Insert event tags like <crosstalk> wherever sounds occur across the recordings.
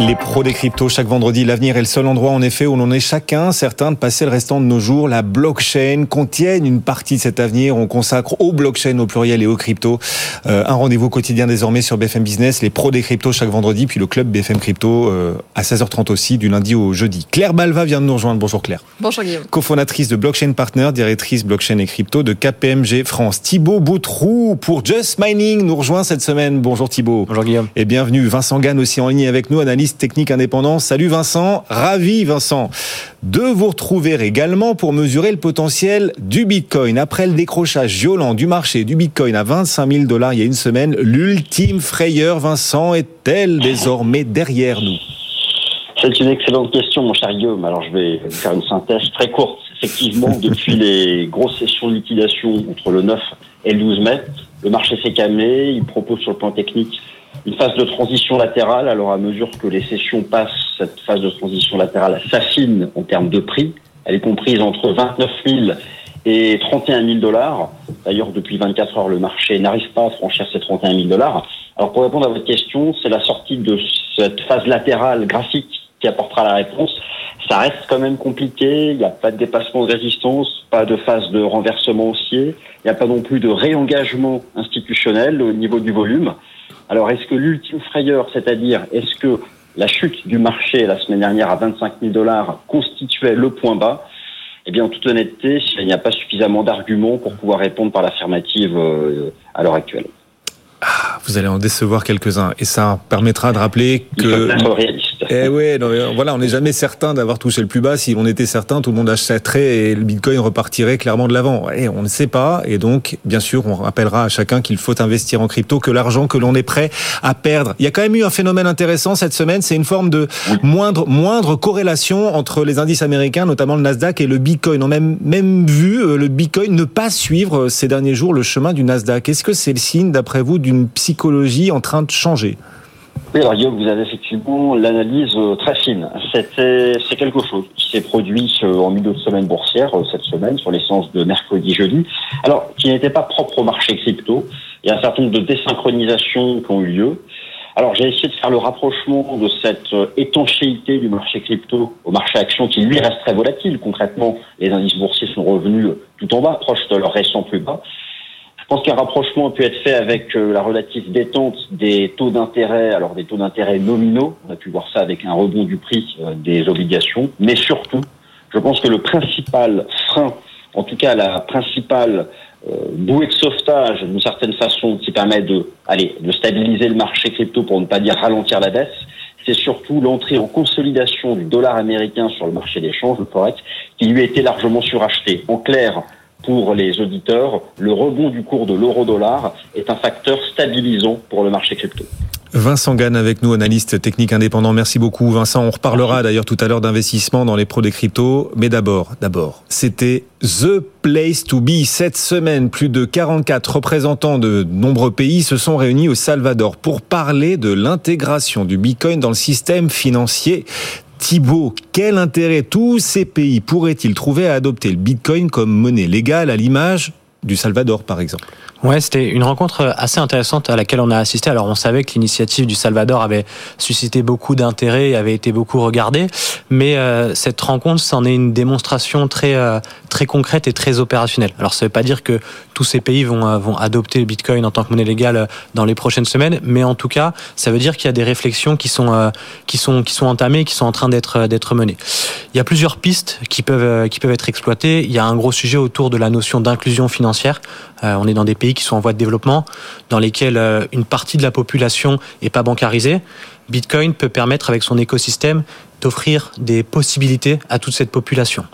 Les pros des cryptos, chaque vendredi, l'avenir est le seul endroit en effet où l'on est chacun certain de passer le restant de nos jours. La blockchain contienne une partie de cet avenir. On consacre aux blockchain au pluriel et aux cryptos. Euh, un rendez-vous quotidien désormais sur BFM Business, les pros des cryptos chaque vendredi, puis le club BFM Crypto euh, à 16h30 aussi, du lundi au jeudi. Claire Balva vient de nous rejoindre. Bonjour Claire. Bonjour Guillaume. Cofondatrice de Blockchain Partner, directrice blockchain et crypto de KPMG France. Thibaut Boutrou pour Just Mining nous rejoint cette semaine. Bonjour Thibaut. Bonjour Guillaume. Et bienvenue. Vincent Gann aussi en ligne avec nous, technique indépendant. Salut Vincent, ravi Vincent de vous retrouver également pour mesurer le potentiel du Bitcoin. Après le décrochage violent du marché du Bitcoin à 25 000 dollars il y a une semaine, l'ultime frayeur Vincent est-elle désormais derrière nous? C'est une excellente question, mon cher Guillaume. Alors, je vais faire une synthèse très courte. Effectivement, depuis les grosses sessions de liquidation entre le 9 et le 12 mai, le marché s'est calmé. Il propose sur le plan technique une phase de transition latérale. Alors à mesure que les sessions passent, cette phase de transition latérale s'affine en termes de prix. Elle est comprise entre 29 000 et 31 000 dollars. D'ailleurs, depuis 24 heures, le marché n'arrive pas à franchir ces 31 000 dollars. Alors pour répondre à votre question, c'est la sortie de cette phase latérale graphique qui apportera la réponse. Ça reste quand même compliqué. Il n'y a pas de dépassement de résistance, pas de phase de renversement haussier. Il n'y a pas non plus de réengagement institutionnel au niveau du volume. Alors, est-ce que l'ultime frayeur, c'est-à-dire est-ce que la chute du marché la semaine dernière à 25 000 dollars constituait le point bas? Eh bien, en toute honnêteté, il n'y a pas suffisamment d'arguments pour pouvoir répondre par l'affirmative euh, à l'heure actuelle. Ah, vous allez en décevoir quelques-uns. Et ça permettra de rappeler que. Eh ouais, non, voilà, on n'est jamais certain d'avoir touché le plus bas. Si on était certain, tout le monde achèterait et le Bitcoin repartirait clairement de l'avant. Et on ne sait pas. Et donc, bien sûr, on rappellera à chacun qu'il faut investir en crypto, que l'argent que l'on est prêt à perdre. Il y a quand même eu un phénomène intéressant cette semaine. C'est une forme de moindre, moindre corrélation entre les indices américains, notamment le Nasdaq et le Bitcoin. On a même, même vu euh, le Bitcoin ne pas suivre euh, ces derniers jours le chemin du Nasdaq. Est-ce que c'est le signe, d'après vous, d'une psychologie en train de changer? Oui, alors Guillaume, vous avez effectivement l'analyse euh, très fine. C'était, c'est quelque chose qui s'est produit euh, en milieu de semaine boursière euh, cette semaine sur l'essence de mercredi-jeudi. Alors, qui n'était pas propre au marché crypto. Il y a un certain nombre de désynchronisations qui ont eu lieu. Alors, j'ai essayé de faire le rapprochement de cette étanchéité du marché crypto au marché action qui, lui, reste très volatile. Concrètement, les indices boursiers sont revenus tout en bas, proche de leur récent plus bas. Je pense qu'un rapprochement a pu être fait avec euh, la relative détente des taux d'intérêt, alors des taux d'intérêt nominaux. On a pu voir ça avec un rebond du prix euh, des obligations. Mais surtout, je pense que le principal frein, en tout cas la principale euh, bouée de sauvetage, d'une certaine façon, qui permet de, aller, de stabiliser le marché crypto pour ne pas dire ralentir la baisse, c'est surtout l'entrée en consolidation du dollar américain sur le marché des changes, le forex, qui lui a été largement suracheté. En clair, pour les auditeurs, le rebond du cours de l'euro-dollar est un facteur stabilisant pour le marché crypto. Vincent Gann avec nous, analyste technique indépendant. Merci beaucoup, Vincent. On reparlera d'ailleurs tout à l'heure d'investissement dans les pros des cryptos. Mais d'abord, d'abord, c'était The Place to Be. Cette semaine, plus de 44 représentants de nombreux pays se sont réunis au Salvador pour parler de l'intégration du Bitcoin dans le système financier. Thibault, quel intérêt tous ces pays pourraient-ils trouver à adopter le Bitcoin comme monnaie légale à l'image du Salvador, par exemple? Ouais, c'était une rencontre assez intéressante à laquelle on a assisté. Alors, on savait que l'initiative du Salvador avait suscité beaucoup d'intérêt et avait été beaucoup regardée, mais euh, cette rencontre, c'en est une démonstration très euh, très concrète et très opérationnelle. Alors, ça ne veut pas dire que tous ces pays vont euh, vont adopter le Bitcoin en tant que monnaie légale euh, dans les prochaines semaines, mais en tout cas, ça veut dire qu'il y a des réflexions qui sont euh, qui sont qui sont entamées, qui sont en train d'être d'être menées. Il y a plusieurs pistes qui peuvent qui peuvent être exploitées. Il y a un gros sujet autour de la notion d'inclusion financière. on est dans des pays qui sont en voie de développement, dans lesquels euh, une partie de la population n'est pas bancarisée. Bitcoin peut permettre, avec son écosystème, d'offrir des possibilités à toute cette population.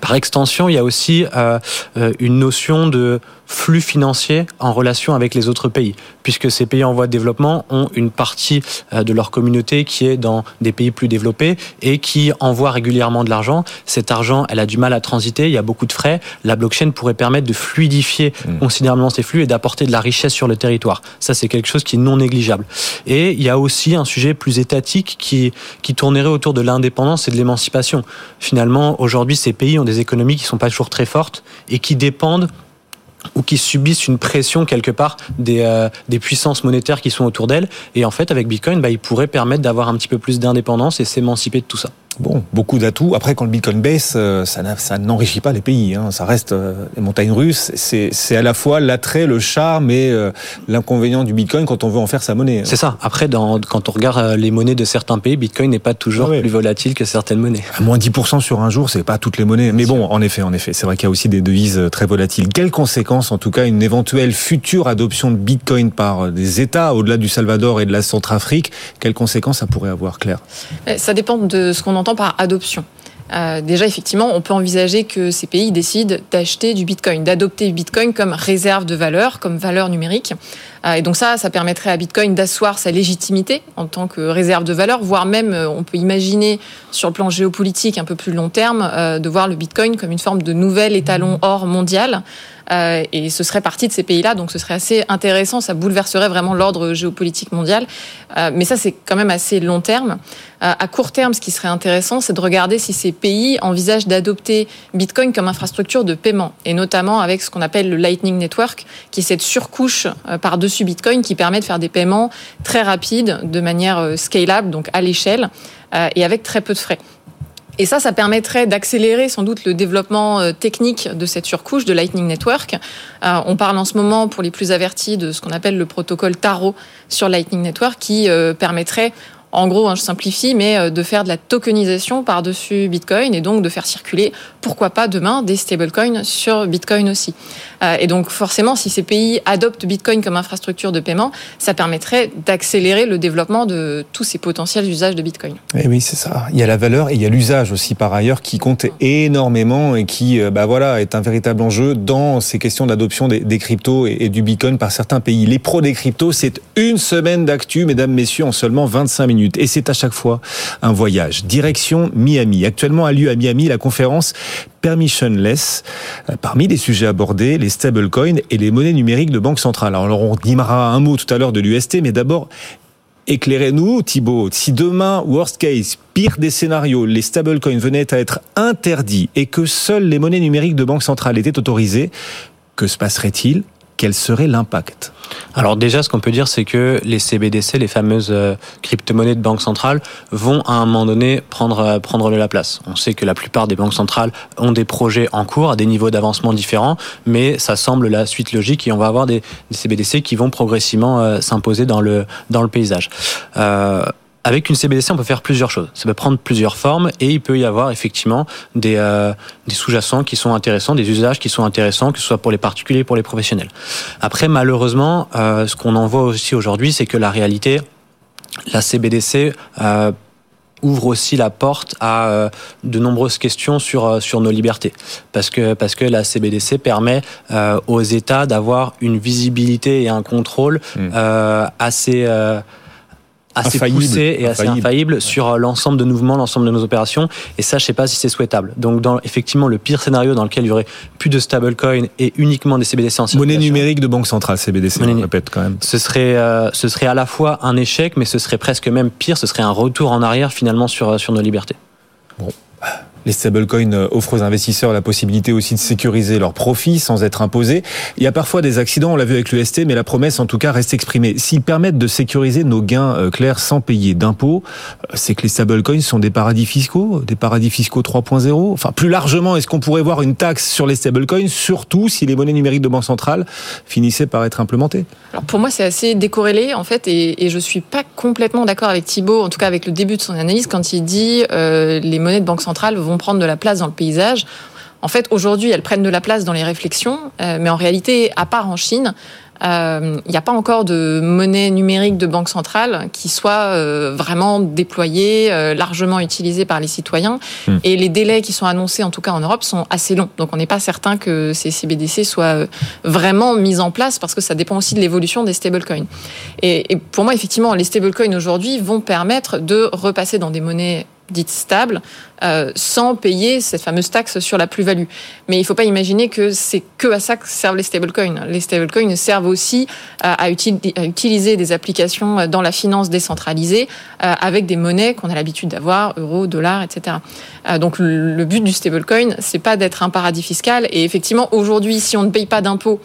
Par extension, il y a aussi euh, euh, une notion de flux financier en relation avec les autres pays, puisque ces pays en voie de développement ont une partie euh, de leur communauté qui est dans des pays plus développés et qui envoie régulièrement de l'argent. Cet argent, elle a du mal à transiter, il y a beaucoup de frais. La blockchain pourrait permettre de fluidifier mmh. considérablement ces flux et d'apporter de la richesse sur le territoire. Ça, c'est quelque chose qui est non négligeable. Et il y a aussi un sujet plus étatique qui, qui tournerait autour de l'indépendance et de l'émancipation. Finalement, aujourd'hui, ces pays ont des économies qui sont pas toujours très fortes et qui dépendent ou qui subissent une pression quelque part des, euh, des puissances monétaires qui sont autour d'elles. Et en fait, avec Bitcoin, bah, ils pourraient permettre d'avoir un petit peu plus d'indépendance et s'émanciper de tout ça. Bon, beaucoup d'atouts. Après, quand le Bitcoin baisse, euh, ça, ça n'enrichit pas les pays. Hein. Ça reste euh, les montagnes russes. C'est à la fois l'attrait, le charme et euh, l'inconvénient du Bitcoin quand on veut en faire sa monnaie. C'est ça. Après, dans, quand on regarde les monnaies de certains pays, Bitcoin n'est pas toujours ah plus volatile que certaines monnaies. À moins 10% sur un jour, c'est pas toutes les monnaies. Mais bon, en effet, en effet, c'est vrai qu'il y a aussi des devises très volatiles. Quelles conséquences, en tout cas, une éventuelle future adoption de Bitcoin par des États au-delà du Salvador et de la Centrafrique? Quelles conséquences ça pourrait avoir, Claire? Ça dépend de ce qu'on entend par adoption. Euh, déjà, effectivement, on peut envisager que ces pays décident d'acheter du Bitcoin, d'adopter Bitcoin comme réserve de valeur, comme valeur numérique. Euh, et donc ça, ça permettrait à Bitcoin d'asseoir sa légitimité en tant que réserve de valeur, voire même, euh, on peut imaginer sur le plan géopolitique un peu plus long terme, de voir le Bitcoin comme une forme de nouvel étalon or mondial. Et ce serait partie de ces pays-là, donc ce serait assez intéressant, ça bouleverserait vraiment l'ordre géopolitique mondial. mais ça, c'est quand même assez long terme. à court terme, ce qui serait intéressant, c'est de regarder si ces pays envisagent d'adopter Bitcoin comme infrastructure de paiement, et notamment avec ce qu'on appelle le Lightning Network, qui est cette surcouche par-dessus Bitcoin qui permet de faire des paiements très rapides, de manière euh, scalable, donc à l'échelle, euh, et avec très peu de frais. Et ça, ça permettrait d'accélérer sans doute le développement euh, technique de cette surcouche de Lightning Network. on parle en ce moment, pour les plus avertis, de ce qu'on appelle le protocole Taro sur Lightning Network, qui permettrait en gros, hein, je simplifie, mais euh, de faire de la tokenisation par-dessus Bitcoin et donc de faire circuler, pourquoi pas demain, des stablecoins sur Bitcoin aussi. Euh, et donc forcément, si ces pays adoptent Bitcoin comme infrastructure de paiement, ça permettrait d'accélérer le développement de tous ces potentiels usages de Bitcoin. Et eh oui, c'est ça. Il y a la valeur et il y a l'usage aussi par ailleurs qui compte énormément et qui, euh, bah voilà, est un véritable enjeu dans ces questions d'adoption des, cryptos et, et, du Bitcoin par certains pays. Les pros des cryptos, c'est une semaine d'actu, mesdames, messieurs, en seulement 25 minutes. Et c'est à chaque fois un voyage. Direction Miami. Actuellement a lieu à Miami la conférence Permissionless. Euh, parmi les sujets abordés, les stablecoins et les monnaies numériques de banque centrale. Alors on dira un mot tout à l'heure de l'UST, mais d'abord Éclairez-nous, Thibault, si demain, worst case, pire des scénarios, les stablecoins venaient à être interdits et que seules les monnaies numériques de banque centrale étaient autorisées, que se passerait-il? Quel serait l'impact Alors déjà, ce qu'on peut dire, c'est que les CBDC, les fameuses euh, crypto-monnaies de banque centrale, vont à un moment donné prendre, euh, prendre la place. On sait que la plupart des banques centrales ont des projets en cours à des niveaux d'avancement différents, mais ça semble la suite logique et on va avoir des, CBDC qui vont progressivement euh, s'imposer dans le, dans le paysage avec une CBDC, on peut faire plusieurs choses. Ça peut prendre plusieurs formes et il peut y avoir effectivement des, euh, des sous-jacents qui sont intéressants, des usages qui sont intéressants, que ce soit pour les particuliers, pour les professionnels. Après, malheureusement, euh, ce qu'on en voit aussi aujourd'hui, c'est que la réalité, la CBDC euh, ouvre aussi la porte à de nombreuses questions sur sur nos libertés parce que parce que la CBDC permet euh, aux États d'avoir une visibilité et un contrôle mmh. assez assez poussé et assez infaillible sur euh, l'ensemble de mouvements, l'ensemble de nos opérations. Et ça, je sais pas si c'est souhaitable. Donc, dans effectivement le pire scénario dans lequel il y aurait plus de stablecoin et uniquement des CBDC en Monnaie numérique de banque centrale, CBDC, on répète quand même. Ce serait, euh, ce serait à la fois un échec, mais ce serait presque même pire. Ce serait un retour en arrière finalement sur, euh, sur nos libertés. Bon. Les stablecoins euh, offrent aux investisseurs la possibilité aussi de sécuriser leurs profits sans être imposés. Il y a parfois des accidents, on l'a vu avec l'UST, mais la promesse en tout cas reste exprimée. S'ils permettent de sécuriser nos gains euh, clairs sans payer d'impôts, euh, c'est que les stablecoins sont des paradis fiscaux, des paradis fiscaux 3.0. Enfin, plus largement, est-ce qu'on pourrait voir une taxe sur les stablecoins, surtout si les monnaies numériques de banque centrale finissaient par être implémentées Alors pour moi, c'est assez décorrélé en fait, et, je suis pas complètement d'accord avec Thibault, en tout cas avec le début de son analyse, quand il dit les monnaies de banque centrale vont prendre de la place dans le paysage. En fait, aujourd'hui, elles prennent de la place dans les réflexions, euh, mais en réalité, à part en Chine, euh, il n'y a pas encore de monnaie numérique de banque centrale qui soit euh, vraiment déployée, largement utilisée par les citoyens. Hmm. Et les délais qui sont annoncés, en tout cas en Europe, sont assez longs. Donc on n'est pas certain que ces CBDC soient vraiment mis en place parce que ça dépend aussi de l'évolution des stablecoins. Et, et pour moi, effectivement, les stablecoins aujourd'hui vont permettre de repasser dans des monnaies dite stable, euh, sans payer cette fameuse taxe sur la plus-value. Mais il ne faut pas imaginer que c'est que à ça que servent les stablecoins. Les stablecoins servent aussi à, à, utiliser des applications dans la finance décentralisée euh, avec des monnaies qu'on a l'habitude d'avoir, euros, dollars, etc. Euh, donc le but du stablecoin, c'est pas d'être un paradis fiscal. Et effectivement, aujourd'hui, si on ne paye pas d'impôts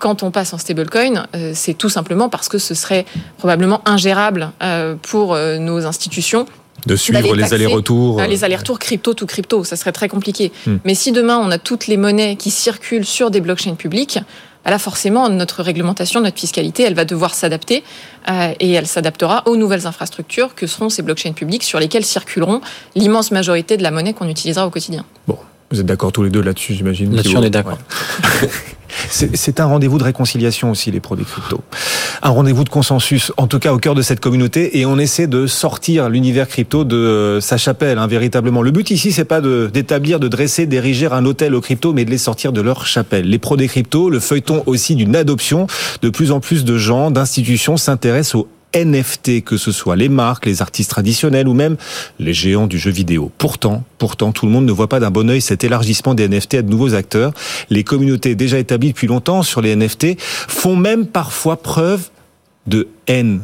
quand on passe en stablecoin, euh, c'est tout simplement parce que ce serait probablement ingérable euh, pour euh, nos institutions de suivre les allers-retours. Les allers-retours crypto tout crypto, ça serait très compliqué. Hmm. Mais si demain on a toutes les monnaies qui circulent sur des blockchains publiques, bah là forcément notre réglementation, notre fiscalité, elle va devoir s'adapter et elle s'adaptera aux nouvelles infrastructures que seront ces blockchains publiques sur lesquelles circuleront l'immense majorité de la monnaie qu'on utilisera au quotidien. Bon, vous êtes d'accord tous les deux là-dessus, j'imagine. Là-dessus, on est d'accord. <laughs> C'est un rendez-vous de réconciliation aussi, les produits crypto. Un rendez-vous de consensus, en tout cas au cœur de cette communauté, et on essaie de sortir l'univers crypto de euh, sa chapelle, hein, véritablement. Le but ici, c'est pas d'établir, de, dresser, d'ériger un hôtel aux crypto, mais de les sortir de leur chapelle. Les pros des cryptos, le feuilleton aussi d'une adoption. De plus en plus de gens, d'institutions s'intéressent aux NFT, que ce soit les marques, les artistes traditionnels ou même les géants du jeu vidéo. Pourtant, pourtant, tout le monde ne voit pas d'un bon oeil cet élargissement des NFT à de nouveaux acteurs. Les communautés déjà établies depuis longtemps sur les NFT font même parfois preuve de haine.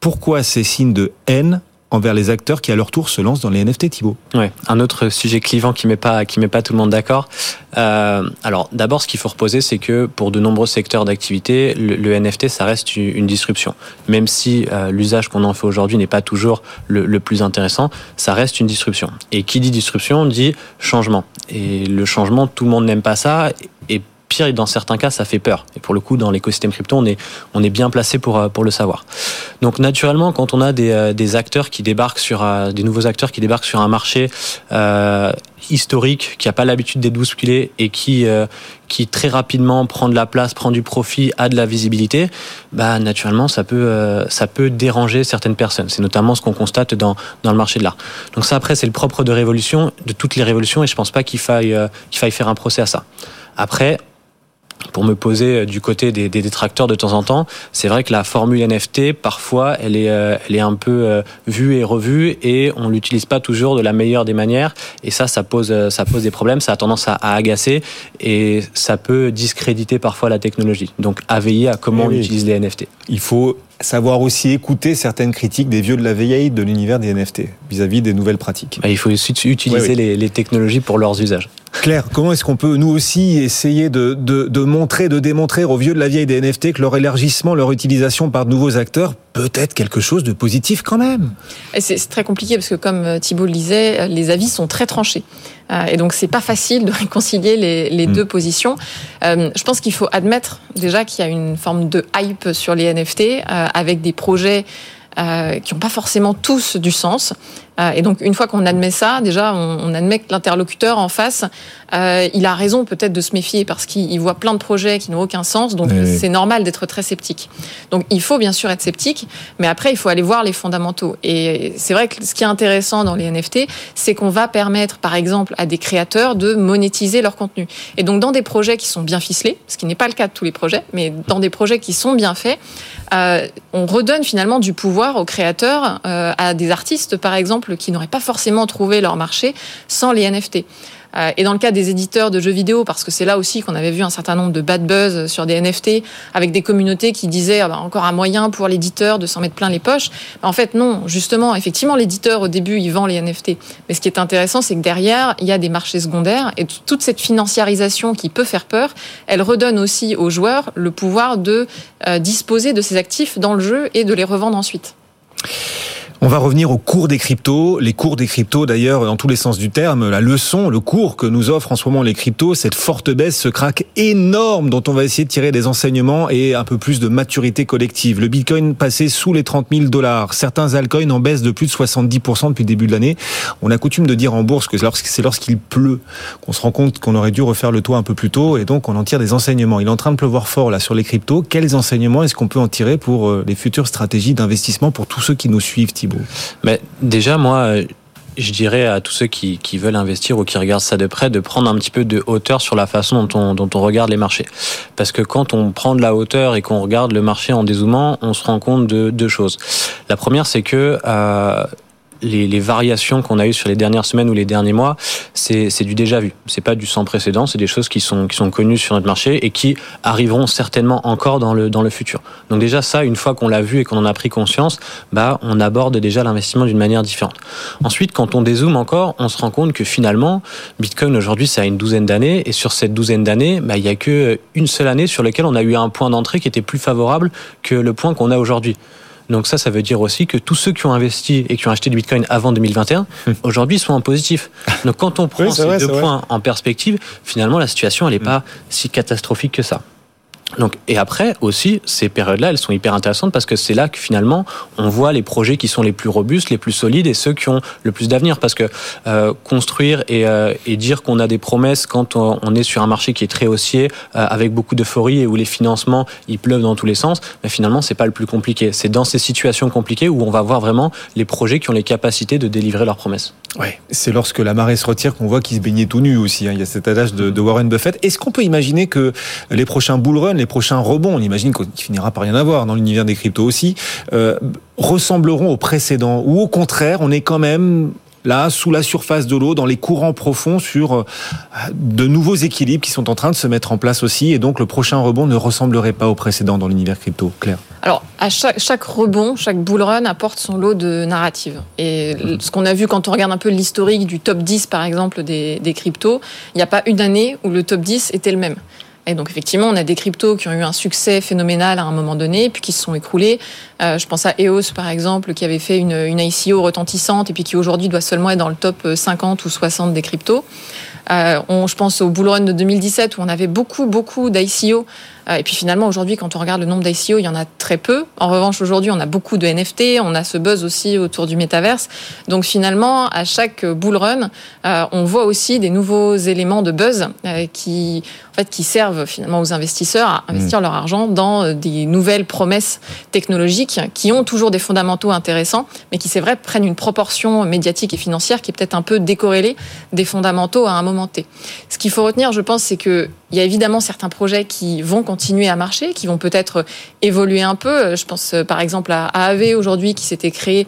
Pourquoi ces signes de haine envers les acteurs qui à leur tour se lancent dans les NFT, Thibault. Ouais, un autre sujet clivant qui met pas qui met pas tout le monde d'accord. Euh, alors d'abord, ce qu'il faut reposer, c'est que pour de nombreux secteurs d'activité, le, NFT ça reste une disruption. Même si euh, l'usage qu'on en fait aujourd'hui n'est pas toujours le, le, plus intéressant, ça reste une disruption. Et qui dit disruption dit changement. Et le changement, tout le monde n'aime pas ça. Et dans certains cas, ça fait peur. Et pour le coup, dans l'écosystème crypto, on est, on est bien placé pour, euh, pour le savoir. Donc, naturellement, quand on a des, euh, des acteurs qui débarquent sur, euh, des nouveaux acteurs qui débarquent sur un marché historique, qui n'a pas l'habitude d'être bousculé et qui, qui très rapidement prend de la place, prend du profit, a de la visibilité, bah, naturellement, ça peut, ça peut déranger certaines personnes. C'est notamment ce qu'on constate dans, dans le marché de l'art. Donc ça, après, c'est le propre de révolution, de toutes les révolutions, et je pense pas qu'il faille, qu'il faille faire un procès à ça. Après, pour me poser du côté des, des, détracteurs de temps en temps, c'est vrai que la formule NFT, parfois, elle est, euh, elle est un peu euh, vue et revue et on l'utilise pas toujours de la meilleure des manières. Et ça, ça pose, euh, ça pose des problèmes, ça a tendance à, à agacer et ça peut discréditer parfois la technologie. Donc, à veiller à comment oui, on utilise les NFT. Il faut savoir aussi écouter certaines critiques des vieux de la vieille de l'univers des NFT vis-à-vis -vis des nouvelles pratiques. Bah, il faut aussi utiliser oui, oui. Les, les technologies pour leurs usages. Claire, comment est-ce qu'on peut nous aussi essayer de, de, de, montrer, de démontrer aux vieux de la vieille des NFT que leur élargissement, leur utilisation par de nouveaux acteurs peut être quelque chose de positif quand même? C'est très compliqué parce que comme Thibault le disait, les avis sont très tranchés. Et donc c'est pas facile de <laughs> réconcilier les, les mmh. deux positions. Euh, je pense qu'il faut admettre déjà qu'il y a une forme de hype sur les NFT euh, avec des projets euh, qui n'ont pas forcément tous du sens. Euh, et donc, une fois qu'on admet ça, déjà, on, on admet que l'interlocuteur en face, euh, il a raison peut-être de se méfier parce qu'il voit plein de projets qui n'ont aucun sens. Donc, oui. c'est normal d'être très sceptique. Donc, il faut bien sûr être sceptique, mais après, il faut aller voir les fondamentaux. Et c'est vrai que ce qui est intéressant dans les NFT, c'est qu'on va permettre, par exemple, à des créateurs de monétiser leur contenu. Et donc, dans des projets qui sont bien ficelés, ce qui n'est pas le cas de tous les projets, mais dans des projets qui sont bien faits, euh, on redonne finalement du pouvoir aux créateurs, euh, à des artistes, par exemple, qui n'auraient pas forcément trouvé leur marché sans les NFT. Euh, et dans le cas des éditeurs de jeux vidéo, parce que c'est là aussi qu'on avait vu un certain nombre de bad buzz sur des NFT, avec des communautés qui disaient ah bah, encore un moyen pour l'éditeur de s'en mettre plein les poches. en fait, non, justement, effectivement, l'éditeur au début il vend les NFT, mais ce qui est intéressant, c'est que derrière il y a des marchés secondaires et toute cette financiarisation qui peut faire peur, elle redonne aussi aux joueurs le pouvoir de euh, disposer de ces actifs dans le jeu et de les revendre ensuite. On va revenir au cours des cryptos. Les cours des cryptos, d'ailleurs, dans tous les sens du terme, la leçon, le cours que nous offrent en ce moment les cryptos, cette forte baisse, ce crack énorme dont on va essayer de tirer des enseignements et un peu plus de maturité collective. Le Bitcoin passé sous les 30 000 dollars. Certains altcoins en baisse de plus de 70% depuis le début de l'année. On a coutume de dire en bourse que c'est lorsqu'il pleut qu'on se rend compte qu'on aurait dû refaire le toit un peu plus tôt et donc on en tire des enseignements. Il est en train de pleuvoir fort là sur les cryptos. Quels enseignements est-ce qu'on peut en tirer pour euh, les futures stratégies d'investissement pour tous ceux qui nous suivent, mais déjà, moi, je dirais à tous ceux qui, veulent investir ou qui regardent ça de près de prendre un petit peu de hauteur sur la façon dont on, dont on regarde les marchés. Parce que quand on prend de la hauteur et qu'on regarde le marché en dézoomant, on se rend compte de deux choses. La première, c'est que euh, les, les variations qu'on a eues sur les dernières semaines ou les derniers mois, c'est du déjà vu. C'est pas du sans précédent, c'est des choses qui sont, qui sont connues sur notre marché et qui arriveront certainement encore dans le, dans le futur. Donc déjà ça, une fois qu'on l'a vu et qu'on en a pris conscience, bah, on aborde déjà l'investissement d'une manière différente. Ensuite, quand on dézoome encore, on se rend compte que finalement, Bitcoin aujourd'hui, ça a une douzaine d'années et sur cette douzaine d'années, bah, il y a que une seule année sur laquelle on a eu un point d'entrée qui était plus favorable que le point qu'on a aujourd'hui. Donc ça, ça veut dire aussi que tous ceux qui ont investi et qui ont acheté du Bitcoin avant 2021, aujourd'hui sont en positif. Donc quand on <laughs> prend ces deux points en perspective, finalement, la situation, elle n'est pas si catastrophique que ça. Donc, et après aussi, ces périodes-là, elles sont hyper intéressantes parce que c'est là que finalement, on voit les projets qui sont les plus robustes, les plus solides et ceux qui ont le plus d'avenir. Parce que euh, construire et, euh, et dire qu'on a des promesses quand on, est sur un marché qui est très haussier, euh, avec beaucoup d'euphorie et où les financements ils pleuvent dans tous les sens, mais finalement, c'est pas le plus compliqué. C'est dans ces situations compliquées où on va voir vraiment les projets qui ont les capacités de délivrer leurs promesses. Ouais, c'est lorsque la marée se retire qu'on voit qu'ils se baignaient tout nus aussi. Hein. Il y a cet adage de, de Warren Buffett. Est-ce qu'on peut imaginer que les prochains bull runs, les prochains rebonds, on imagine qu'il finira par rien avoir dans l'univers des cryptos aussi, euh, ressembleront aux précédents ou au contraire, on est quand même là, sous la surface de l'eau, dans les courants profonds, sur euh, de nouveaux équilibres qui sont en train de se mettre en place aussi. Et donc, le prochain rebond ne ressemblerait pas au précédent dans l'univers crypto. Claire Alors, à chaque, chaque, rebond, chaque bull run apporte son lot de narratives. Et ce qu'on a vu quand on regarde un peu l'historique du top 10, par exemple, des, des cryptos, il n'y a pas une année où le top 10 était le même. Et donc effectivement, on a des cryptos qui ont eu un succès phénoménal à un moment donné, puis qui se sont écroulés. Euh, je pense à EOS par exemple, qui avait fait une, ICO retentissante et puis qui aujourd'hui doit seulement être dans le top 50 ou 60 des cryptos. Euh, je pense au bull run de 2017 où on avait beaucoup beaucoup d'ICO et puis finalement, aujourd'hui, quand on regarde le nombre d'ICO, il y en a très peu. En revanche, aujourd'hui, on a beaucoup de NFT, on a ce buzz aussi autour du métaverse. Donc finalement, à chaque bull run, euh, on voit aussi des nouveaux éléments de buzz euh, qui, fait, qui servent finalement aux investisseurs à investir mmh. leur argent dans euh, des nouvelles promesses technologiques qui ont toujours des fondamentaux intéressants, mais qui, c'est vrai, prennent une proportion médiatique et financière qui est peut-être un peu décorrélée des fondamentaux à un moment T. Ce qu'il faut retenir, je pense, c'est que il y a évidemment certains projets qui vont continuer à marcher, qui vont peut-être évoluer un peu. Je pense par exemple à AAV aujourd'hui qui s'était créé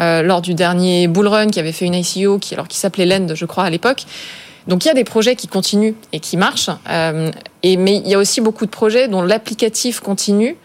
euh, lors du dernier bull run, qui avait fait une ICO, qui alors qui s'appelait Lend, je crois à l'époque. Donc il y a des projets qui continuent et qui marchent, euh, et mais il y a aussi beaucoup de projets dont l'applicatif continue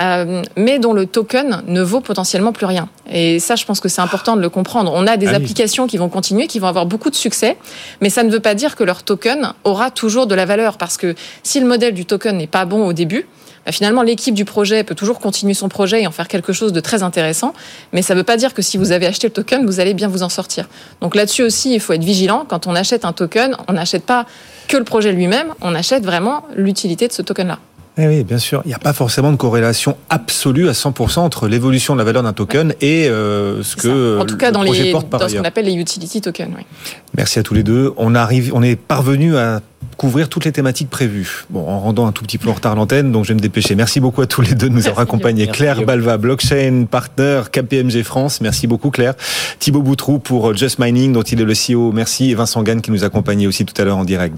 euh, mais dont le token ne vaut potentiellement plus rien. Et ça, je pense que c'est important de le comprendre. On a des applications qui vont continuer, qui vont avoir beaucoup de succès, mais ça ne veut pas dire que leur token aura toujours de la valeur, parce que si le modèle du token n'est pas bon au début, bah finalement l'équipe du projet peut toujours continuer son projet et en faire quelque chose de très intéressant, mais ça ne veut pas dire que si vous avez acheté le token, vous allez bien vous en sortir. Donc là-dessus aussi, il faut être vigilant. Quand on achète un token, on n'achète pas que le projet lui-même, on achète vraiment l'utilité de ce token-là. Eh oui, bien sûr. Il n'y a pas forcément de corrélation absolue à 100% entre l'évolution de la valeur d'un token et euh, ce que en tout cas le dans, projet les, porte par dans ce qu'on appelle les utility tokens. Oui. Merci à tous les deux. On arrive, on est parvenu à couvrir toutes les thématiques prévues. Bon, en rendant un tout petit peu en retard l'antenne, donc je vais me dépêcher. Merci beaucoup à tous les deux de nous avoir accompagnés. Claire. Balva, blockchain partner KPMG France. Merci beaucoup Claire. Thibaut Boutrou pour Just Mining, dont il est le CEO. Merci. Et Vincent Gann qui nous accompagnait aussi tout à l'heure en direct.